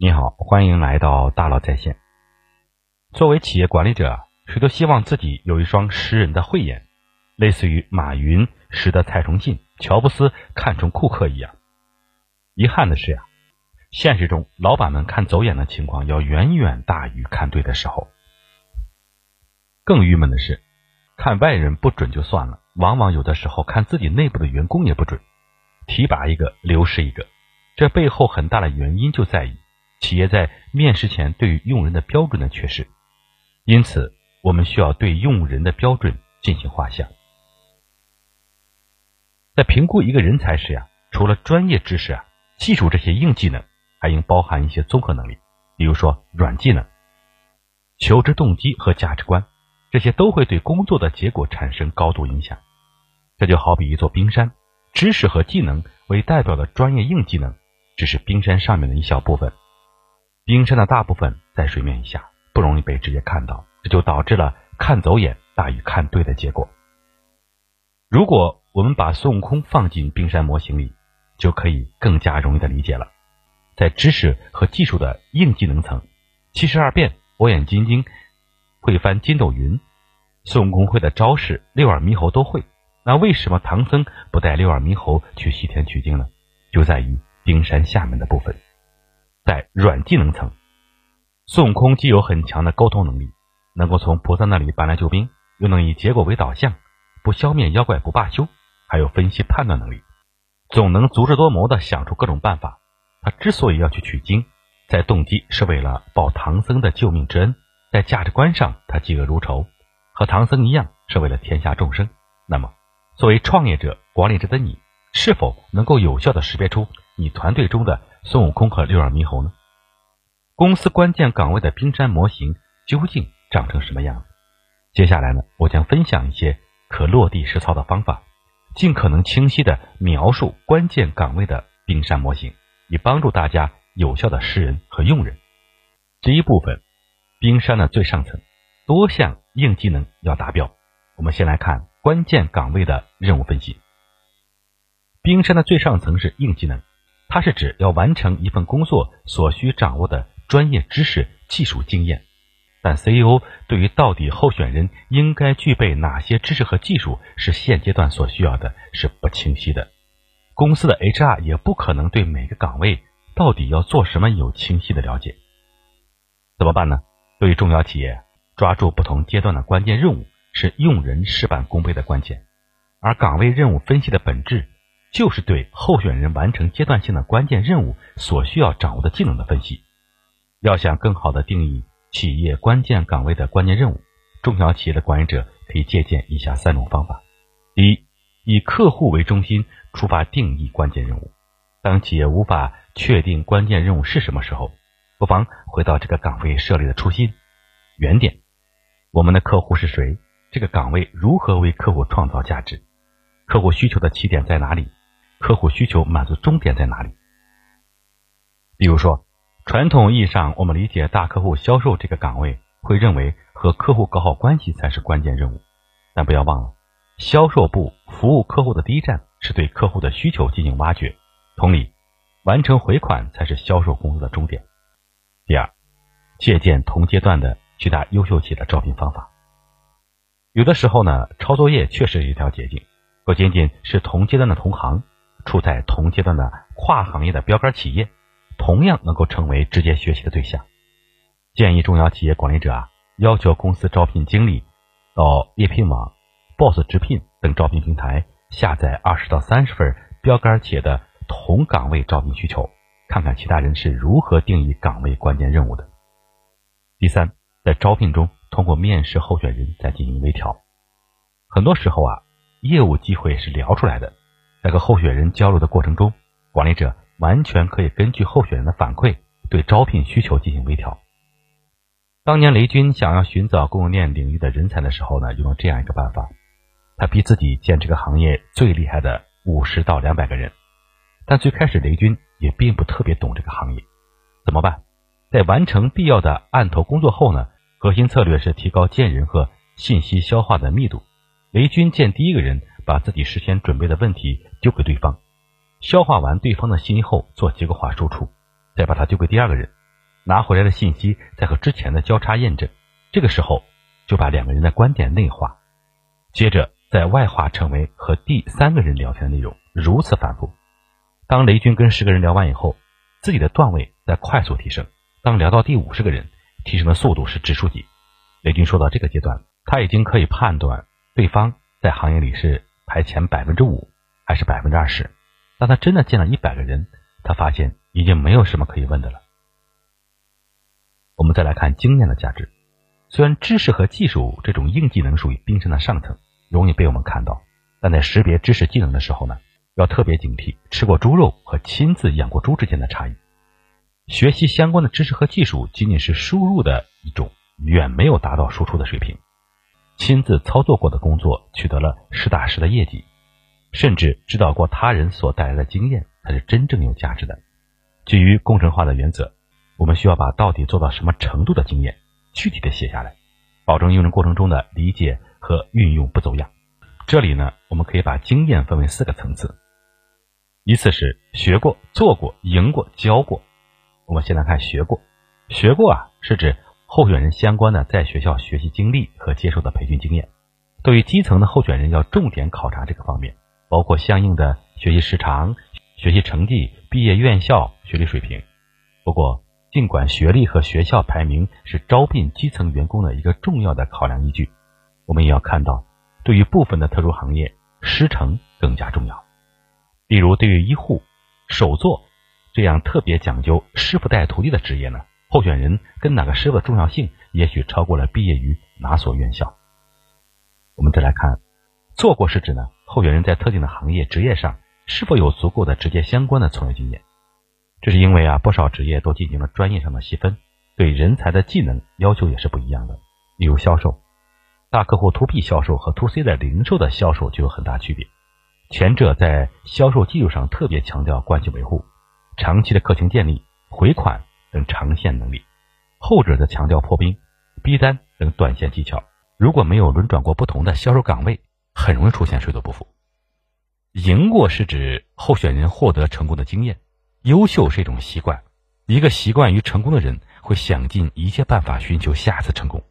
你好，欢迎来到大佬在线。作为企业管理者，谁都希望自己有一双识人的慧眼，类似于马云识得蔡崇信、乔布斯看中库克一样。遗憾的是呀，现实中老板们看走眼的情况要远远大于看对的时候。更郁闷的是，看外人不准就算了，往往有的时候看自己内部的员工也不准，提拔一个流失一个。这背后很大的原因就在于。企业在面试前对于用人的标准的缺失，因此我们需要对用人的标准进行画像。在评估一个人才时呀，除了专业知识啊、技术这些硬技能，还应包含一些综合能力，比如说软技能、求职动机和价值观，这些都会对工作的结果产生高度影响。这就好比一座冰山，知识和技能为代表的专业硬技能，只是冰山上面的一小部分。冰山的大部分在水面以下，不容易被直接看到，这就导致了看走眼大于看对的结果。如果我们把孙悟空放进冰山模型里，就可以更加容易的理解了。在知识和技术的硬技能层，七十二变、火眼金睛、会翻筋斗云，孙悟空会的招式六耳猕猴都会。那为什么唐僧不带六耳猕猴去西天取经呢？就在于冰山下面的部分。在软技能层，孙悟空既有很强的沟通能力，能够从菩萨那里搬来救兵，又能以结果为导向，不消灭妖怪不罢休，还有分析判断能力，总能足智多谋的想出各种办法。他之所以要去取经，在动机是为了报唐僧的救命之恩，在价值观上他嫉恶如仇，和唐僧一样是为了天下众生。那么，作为创业者、管理者的你，是否能够有效的识别出你团队中的？孙悟空和六耳猕猴呢？公司关键岗位的冰山模型究竟长成什么样子？接下来呢，我将分享一些可落地实操的方法，尽可能清晰的描述关键岗位的冰山模型，以帮助大家有效的识人和用人。第一部分，冰山的最上层，多项硬技能要达标。我们先来看关键岗位的任务分析。冰山的最上层是硬技能。它是指要完成一份工作所需掌握的专业知识、技术经验，但 CEO 对于到底候选人应该具备哪些知识和技术是现阶段所需要的，是不清晰的。公司的 HR 也不可能对每个岗位到底要做什么有清晰的了解。怎么办呢？对于中小企业，抓住不同阶段的关键任务是用人事半功倍的关键，而岗位任务分析的本质。就是对候选人完成阶段性的关键任务所需要掌握的技能的分析。要想更好的定义企业关键岗位的关键任务，中小企业的管理者可以借鉴以下三种方法：第一，以客户为中心出发定义关键任务。当企业无法确定关键任务是什么时候，不妨回到这个岗位设立的初心、原点。我们的客户是谁？这个岗位如何为客户创造价值？客户需求的起点在哪里？客户需求满足终点在哪里？比如说，传统意义上，我们理解大客户销售这个岗位，会认为和客户搞好关系才是关键任务。但不要忘了，销售部服务客户的第一站是对客户的需求进行挖掘。同理，完成回款才是销售工作的终点。第二，借鉴同阶段的其他优秀企业的招聘方法。有的时候呢，抄作业确实是一条捷径，不仅仅是同阶段的同行。处在同阶段的跨行业的标杆企业，同样能够成为直接学习的对象。建议中小企业管理者啊，要求公司招聘经理到猎聘网、Boss 直聘等招聘平台下载二十到三十份标杆企业的同岗位招聘需求，看看其他人是如何定义岗位关键任务的。第三，在招聘中通过面试候选人再进行微调。很多时候啊，业务机会是聊出来的。在和候选人交流的过程中，管理者完全可以根据候选人的反馈，对招聘需求进行微调。当年雷军想要寻找供应链领域的人才的时候呢，用了这样一个办法：他逼自己见这个行业最厉害的五十到两百个人。但最开始雷军也并不特别懂这个行业，怎么办？在完成必要的案头工作后呢，核心策略是提高见人和信息消化的密度。雷军见第一个人。把自己事先准备的问题丢给对方，消化完对方的信息后做结构化输出，再把它丢给第二个人，拿回来的信息再和之前的交叉验证，这个时候就把两个人的观点内化，接着再外化成为和第三个人聊天的内容，如此反复。当雷军跟十个人聊完以后，自己的段位在快速提升。当聊到第五十个人，提升的速度是指数级。雷军说到这个阶段，他已经可以判断对方在行业里是排前百分之五还是百分之二十。当他真的见了一百个人，他发现已经没有什么可以问的了。我们再来看经验的价值。虽然知识和技术这种硬技能属于冰山的上层，容易被我们看到，但在识别知识技能的时候呢，要特别警惕吃过猪肉和亲自养过猪之间的差异。学习相关的知识和技术仅仅是输入的一种，远没有达到输出的水平。亲自操作过的工作，取得了实打实的业绩，甚至指导过他人所带来的经验，才是真正有价值的。基于工程化的原则。我们需要把到底做到什么程度的经验具体的写下来，保证用人过程中的理解和运用不走样。这里呢，我们可以把经验分为四个层次，依次是学过、做过、赢过、教过。我们先来看学过，学过啊，是指候选人相关的在学校学习经历和接受的培训经验。对于基层的候选人，要重点考察这个方面，包括相应的学习时长、学习成绩、毕业院校、学历水平。不过，尽管学历和学校排名是招聘基层员工的一个重要的考量依据，我们也要看到，对于部分的特殊行业，师承更加重要。例如，对于医护、手作这样特别讲究师傅带徒弟的职业呢，候选人跟哪个师傅的重要性，也许超过了毕业于哪所院校。我们再来看，做过是指呢，候选人在特定的行业职业上是否有足够的直接相关的从业经验。这是因为啊，不少职业都进行了专业上的细分，对人才的技能要求也是不一样的。例如销售，大客户 to B 销售和 to C 的零售的销售就有很大区别。前者在销售技术上特别强调关系维护、长期的客情建立、回款等长线能力；后者则强调破冰、逼单等短线技巧。如果没有轮转过不同的销售岗位，很容易出现水土不服。赢过是指候选人获得成功的经验。优秀是一种习惯，一个习惯于成功的人会想尽一切办法寻求下次成功。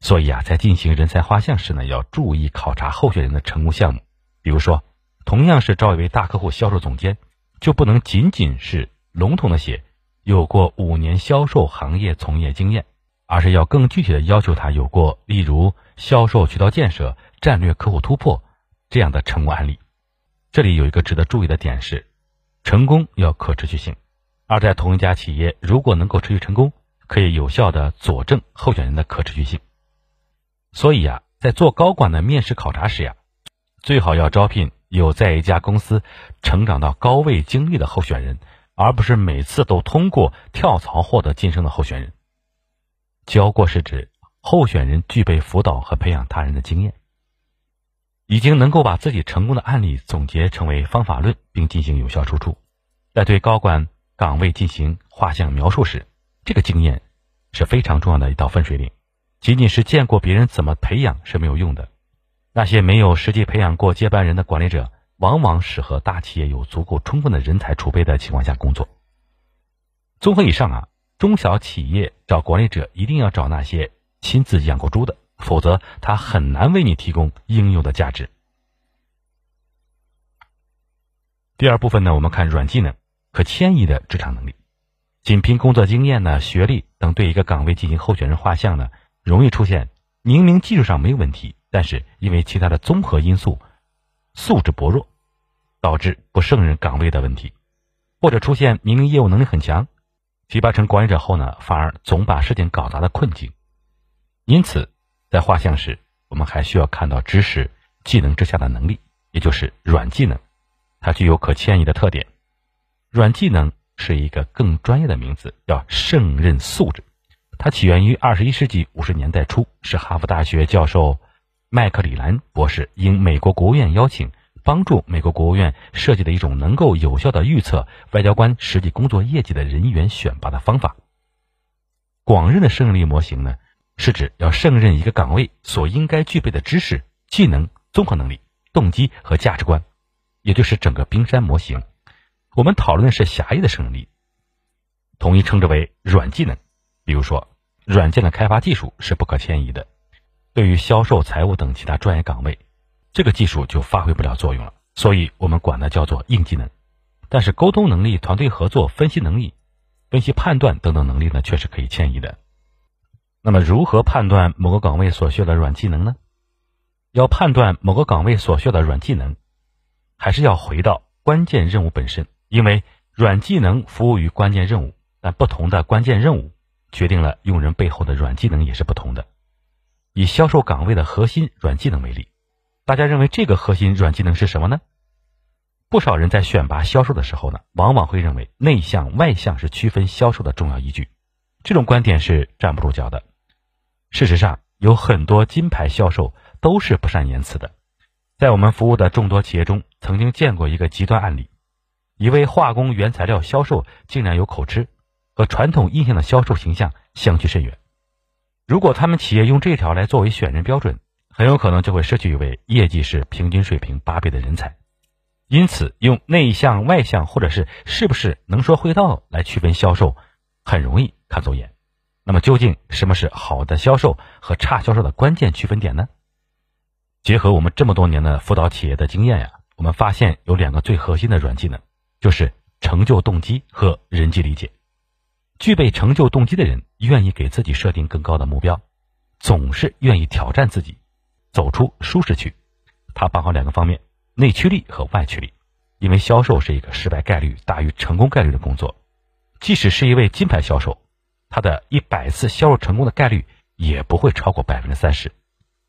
所以啊，在进行人才画像时呢，要注意考察候选人的成功项目。比如说，同样是招一位大客户销售总监，就不能仅仅是笼统的写有过五年销售行业从业经验，而是要更具体的要求他有过，例如销售渠道建设、战略客户突破这样的成功案例。这里有一个值得注意的点是。成功要可持续性，而在同一家企业，如果能够持续成功，可以有效的佐证候选人的可持续性。所以呀，在做高管的面试考察时呀，最好要招聘有在一家公司成长到高位经历的候选人，而不是每次都通过跳槽获得晋升的候选人。教过是指候选人具备辅导和培养他人的经验。已经能够把自己成功的案例总结成为方法论，并进行有效输出。在对高管岗位进行画像描述时，这个经验是非常重要的一道分水岭。仅仅是见过别人怎么培养是没有用的。那些没有实际培养过接班人的管理者，往往适合大企业有足够充分的人才储备的情况下工作。综合以上啊，中小企业找管理者一定要找那些亲自养过猪的。否则，他很难为你提供应有的价值。第二部分呢，我们看软技能可迁移的职场能力。仅凭工作经验呢、学历等对一个岗位进行候选人画像呢，容易出现明明技术上没有问题，但是因为其他的综合因素素质薄弱，导致不胜任岗位的问题；或者出现明明业务能力很强，提拔成管理者后呢，反而总把事情搞砸的困境。因此。在画像时，我们还需要看到知识技能之下的能力，也就是软技能，它具有可迁移的特点。软技能是一个更专业的名字，叫胜任素质。它起源于二十一世纪五十年代初，是哈佛大学教授麦克里兰博士应美国国务院邀请，帮助美国国务院设计的一种能够有效的预测外交官实际工作业绩的人员选拔的方法。广认的胜任力模型呢？是指要胜任一个岗位所应该具备的知识、技能、综合能力、动机和价值观，也就是整个冰山模型。我们讨论的是狭义的胜任力，统一称之为软技能。比如说，软件的开发技术是不可迁移的，对于销售、财务等其他专业岗位，这个技术就发挥不了作用了，所以我们管它叫做硬技能。但是沟通能力、团队合作、分析能力、分析判断等等能力呢，却是可以迁移的。那么，如何判断某个岗位所需要的软技能呢？要判断某个岗位所需要的软技能，还是要回到关键任务本身，因为软技能服务于关键任务，但不同的关键任务。决定了用人背后的软技能也是不同的。以销售岗位的核心软技能为例，大家认为这个核心软技能是什么呢？不少人在选拔销售的时候呢，往往会认为内向外向是区分销售的重要依据。这种观点是站不住脚的。事实上，有很多金牌销售都是不善言辞的。在我们服务的众多企业中，曾经见过一个极端案例：一位化工原材料销售竟然有口吃。和传统印象的销售形象相去甚远。如果他们企业用这条来作为选人标准，很有可能就会失去一位业绩是平均水平八倍的人才。因此，用内向外向或者是是不是能说会道来区分销售，很容易看走眼。那么，究竟什么是好的销售和差销售的关键区分点呢？结合我们这么多年的辅导企业的经验呀，我们发现有两个最核心的软技能，就是成就动机和人际理解。具备成就动机的人，愿意给自己设定更高的目标，总是愿意挑战自己，走出舒适区。他包含两个方面：内驱力和外驱力。因为销售是一个失败概率大于成功概率的工作，即使是一位金牌销售，他的一百次销售成功的概率也不会超过百分之三十，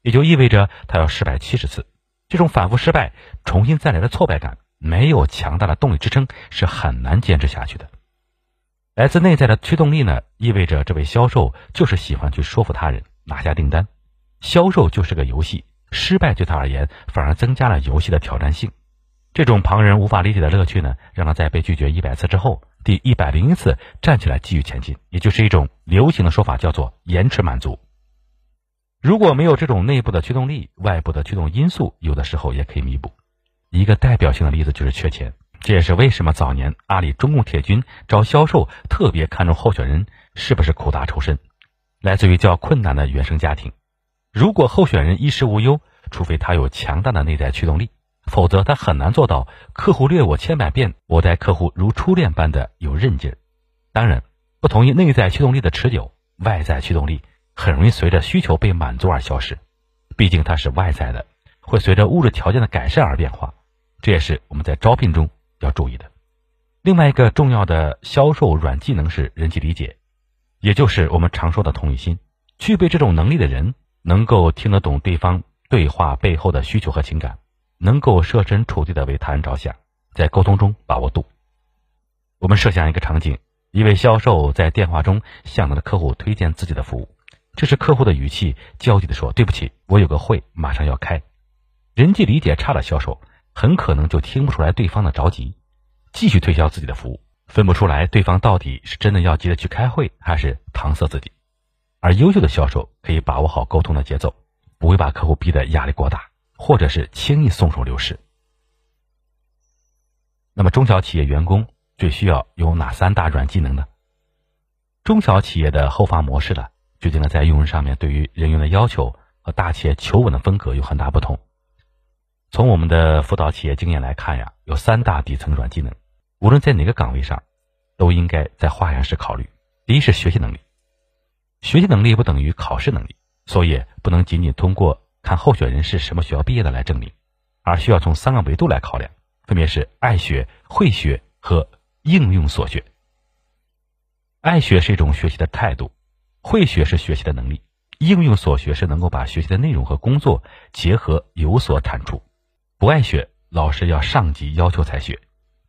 也就意味着他要失败七十次。这种反复失败、重新再来的挫败感，没有强大的动力支撑，是很难坚持下去的。来自内在的驱动力呢，意味着这位销售就是喜欢去说服他人拿下订单。销售就是个游戏，失败对他而言反而增加了游戏的挑战性。这种旁人无法理解的乐趣呢，让他在被拒绝一百次之后，第一百零一次站起来继续前进，也就是一种流行的说法，叫做延迟满足。如果没有这种内部的驱动力，外部的驱动因素有的时候也可以弥补。一个代表性的例子就是缺钱。这也是为什么早年阿里中共铁军招销售特别看重候选人是不是苦大仇深，来自于较困难的原生家庭。如果候选人衣食无忧，除非他有强大的内在驱动力，否则他很难做到客户虐我千百遍，我待客户如初恋般的有韧劲儿。当然，不同于内在驱动力的持久，外在驱动力很容易随着需求被满足而消失，毕竟它是外在的，会随着物质条件的改善而变化。这也是我们在招聘中。要注意的，另外一个重要的销售软技能是人际理解，也就是我们常说的同理心。具备这种能力的人，能够听得懂对方对话背后的需求和情感，能够设身处地的为他人着想，在沟通中把握度。我们设想一个场景：一位销售在电话中向他的客户推荐自己的服务，这时客户的语气焦急地说：“对不起，我有个会马上要开。”人际理解差的销售。很可能就听不出来对方的着急，继续推销自己的服务，分不出来对方到底是真的要急着去开会，还是搪塞自己。而优秀的销售可以把握好沟通的节奏，不会把客户逼得压力过大，或者是轻易松手流失。那么，中小企业员工最需要有哪三大软技能呢？中小企业的后发模式呢，决定了在用人上面对于人员的要求和大企业求稳的风格有很大不同。从我们的辅导企业经验来看呀，有三大底层软技能，无论在哪个岗位上，都应该在化验室考虑。第一是学习能力，学习能力不等于考试能力，所以不能仅仅通过看候选人是什么学校毕业的来证明，而需要从三个维度来考量，分别是爱学、会学和应用所学。爱学是一种学习的态度，会学是学习的能力，应用所学是能够把学习的内容和工作结合，有所产出。不爱学，老师要上级要求才学，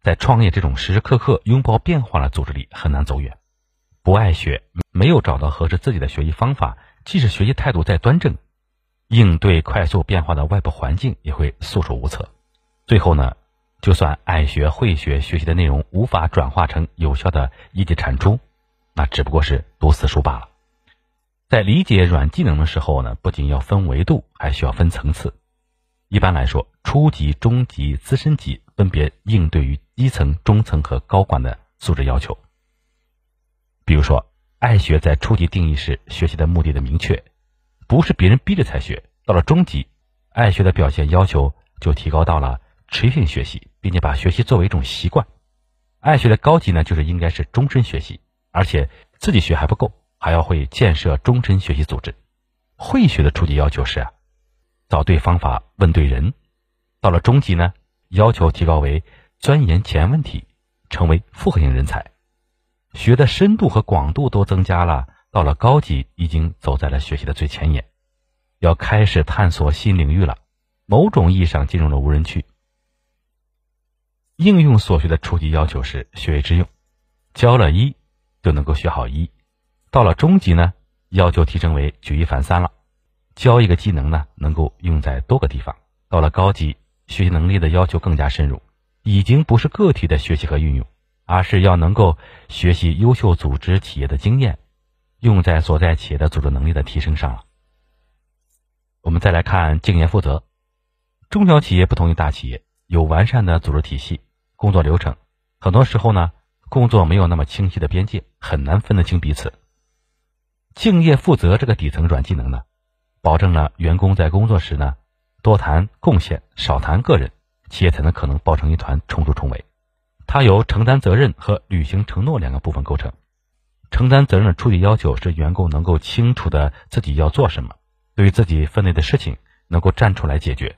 在创业这种时时刻刻拥抱变化的组织里很难走远。不爱学，没有找到合适自己的学习方法，即使学习态度再端正，应对快速变化的外部环境也会束手无策。最后呢，就算爱学会学，学习的内容无法转化成有效的业绩产出，那只不过是读死书罢了。在理解软技能的时候呢，不仅要分维度，还需要分层次。一般来说，初级、中级、资深级分别应对于基层、中层和高管的素质要求。比如说，爱学在初级定义是学习的目的的明确，不是别人逼着才学。到了中级，爱学的表现要求就提高到了持续性学习，并且把学习作为一种习惯。爱学的高级呢，就是应该是终身学习，而且自己学还不够，还要会建设终身学习组织。会学的初级要求是啊，找对方法，问对人。到了中级呢，要求提高为钻研前问题，成为复合型人才。学的深度和广度都增加了，到了高级已经走在了学习的最前沿，要开始探索新领域了，某种意义上进入了无人区。应用所学的初级要求是学以致用，教了一就能够学好一。到了中级呢，要求提升为举一反三了，教一个技能呢能够用在多个地方。到了高级，学习能力的要求更加深入，已经不是个体的学习和运用。而是要能够学习优秀组织企业的经验，用在所在企业的组织能力的提升上了。我们再来看敬业负责，中小企业不同于大企业，有完善的组织体系、工作流程，很多时候呢，工作没有那么清晰的边界，很难分得清彼此。敬业负责这个底层软技能呢，保证了员工在工作时呢，多谈贡献，少谈个人，企业才能可能抱成一团，冲出重围。它由承担责任和履行承诺两个部分构成。承担责任的初级要求是员工能够清楚的自己要做什么，对于自己分内的事情能够站出来解决。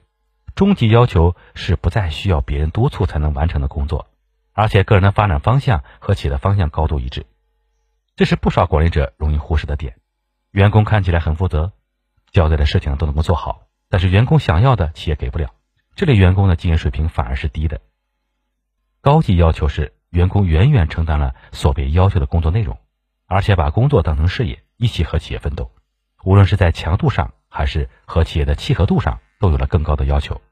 中级要求是不再需要别人督促才能完成的工作，而且个人的发展方向和企业的方向高度一致。这是不少管理者容易忽视的点。员工看起来很负责，交代的事情都能够做好，但是员工想要的企业给不了，这类员工的经验水平反而是低的。高级要求是员工远远承担了所被要求的工作内容，而且把工作当成事业，一起和企业奋斗。无论是在强度上，还是和企业的契合度上，都有了更高的要求。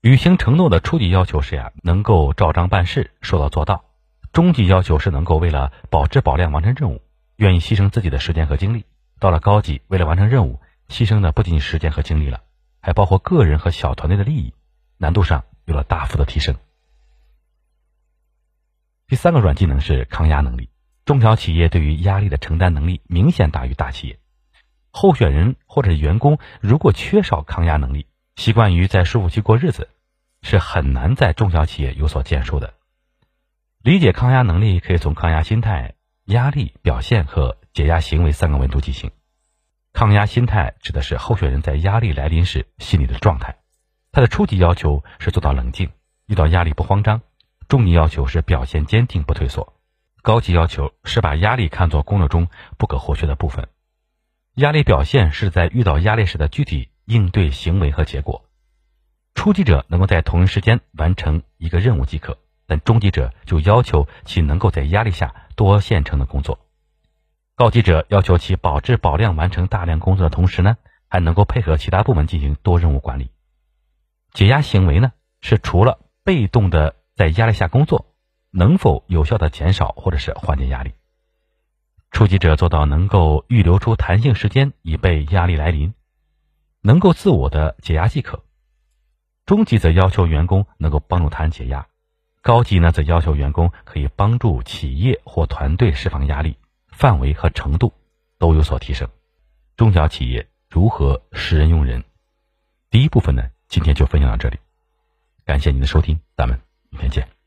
履行承诺的初级要求是呀，能够照章办事，说到做到；中级要求是能够为了保质保量完成任务，愿意牺牲自己的时间和精力。到了高级，为了完成任务，牺牲的不仅仅时间和精力了，还包括个人和小团队的利益，难度上。有了大幅的提升。第三个软技能是抗压能力。中小企业对于压力的承担能力明显大于大企业。候选人或者员工如果缺少抗压能力，习惯于在舒服区过日子，是很难在中小企业有所建树的。理解抗压能力，可以从抗压心态、压力表现和解压行为三个维度进行。抗压心态指的是候选人在压力来临时心理的状态。他的初级要求是做到冷静，遇到压力不慌张；中级要求是表现坚定不退缩；高级要求是把压力看作工作中不可或缺的部分。压力表现是在遇到压力时的具体应对行为和结果。初级者能够在同一时间完成一个任务即可，但中级者就要求其能够在压力下多线程的工作。高级者要求其保质保量完成大量工作的同时呢，还能够配合其他部门进行多任务管理。解压行为呢，是除了被动的在压力下工作，能否有效的减少或者是缓解压力？初级者做到能够预留出弹性时间以备压力来临，能够自我的解压即可。中级则要求员工能够帮助他人解压，高级呢则要求员工可以帮助企业或团队释放压力，范围和程度都有所提升。中小企业如何识人用人？第一部分呢？今天就分享到这里，感谢您的收听，咱们明天见。